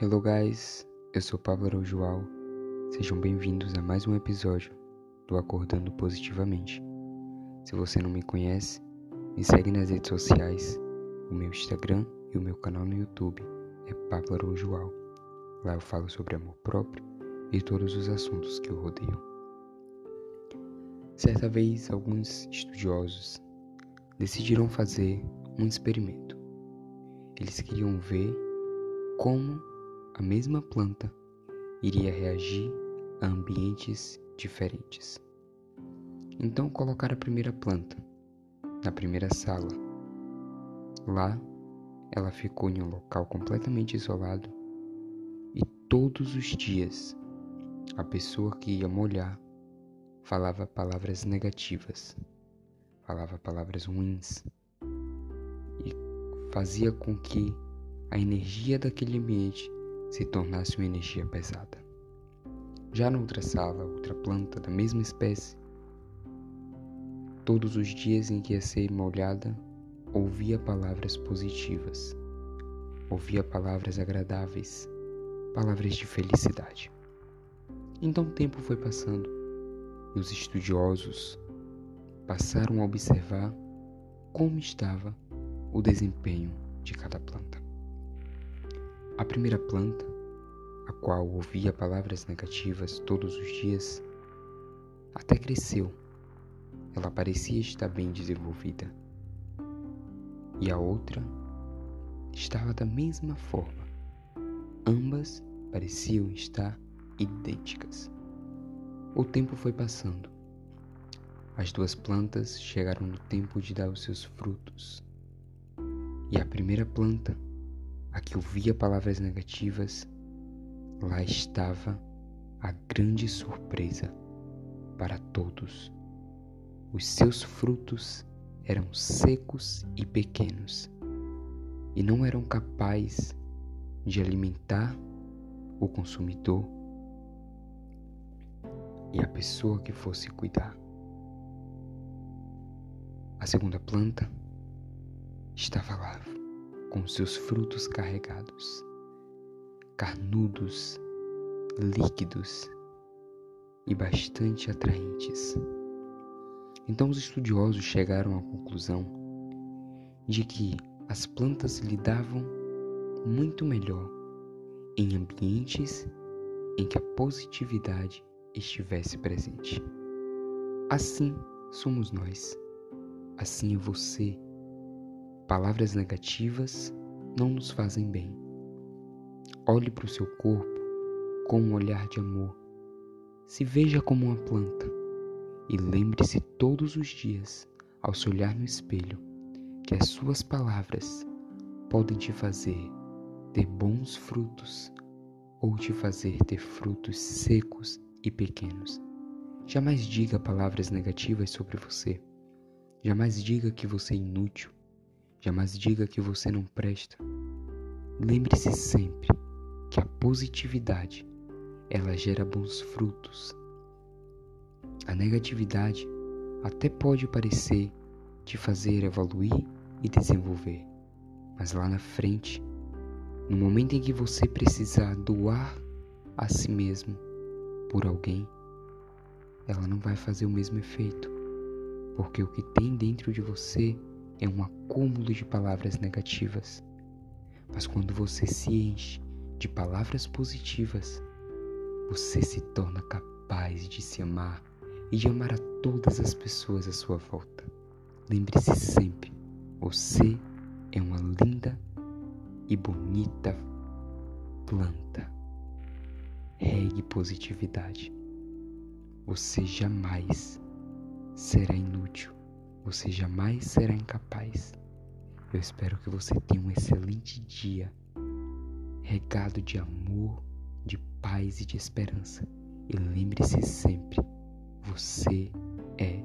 Hello guys, eu sou Pablo Araújoal. Sejam bem-vindos a mais um episódio do Acordando Positivamente. Se você não me conhece, me segue nas redes sociais. O meu Instagram e o meu canal no YouTube é Pablo Araújoal. Lá eu falo sobre amor próprio e todos os assuntos que o rodeiam. Certa vez, alguns estudiosos decidiram fazer um experimento. Eles queriam ver como a mesma planta iria reagir a ambientes diferentes. Então colocar a primeira planta na primeira sala. Lá, ela ficou em um local completamente isolado e todos os dias a pessoa que ia molhar falava palavras negativas, falava palavras ruins e fazia com que a energia daquele ambiente se tornasse uma energia pesada. Já na outra sala, outra planta da mesma espécie, todos os dias em que ia ser molhada, ouvia palavras positivas, ouvia palavras agradáveis, palavras de felicidade. Então o tempo foi passando e os estudiosos passaram a observar como estava o desempenho de cada planta. A primeira planta, a qual ouvia palavras negativas todos os dias, até cresceu. Ela parecia estar bem desenvolvida. E a outra estava da mesma forma. Ambas pareciam estar idênticas. O tempo foi passando. As duas plantas chegaram no tempo de dar os seus frutos. E a primeira planta a que ouvia palavras negativas, lá estava a grande surpresa para todos. Os seus frutos eram secos e pequenos e não eram capazes de alimentar o consumidor e a pessoa que fosse cuidar. A segunda planta estava lá com seus frutos carregados, carnudos, líquidos e bastante atraentes. Então os estudiosos chegaram à conclusão de que as plantas lidavam muito melhor em ambientes em que a positividade estivesse presente. Assim somos nós, assim é você Palavras negativas não nos fazem bem. Olhe para o seu corpo com um olhar de amor. Se veja como uma planta e lembre-se todos os dias, ao se olhar no espelho, que as suas palavras podem te fazer ter bons frutos ou te fazer ter frutos secos e pequenos. Jamais diga palavras negativas sobre você. Jamais diga que você é inútil Jamais diga que você não presta. Lembre-se sempre que a positividade ela gera bons frutos. A negatividade até pode parecer te fazer evoluir e desenvolver, mas lá na frente, no momento em que você precisar doar a si mesmo por alguém, ela não vai fazer o mesmo efeito, porque o que tem dentro de você é um acúmulo de palavras negativas. Mas quando você se enche de palavras positivas, você se torna capaz de se amar e de amar a todas as pessoas à sua volta. Lembre-se sempre: você é uma linda e bonita planta. Regue positividade. Você jamais será inútil você jamais será incapaz. Eu espero que você tenha um excelente dia, regado de amor, de paz e de esperança. E lembre-se sempre: você é.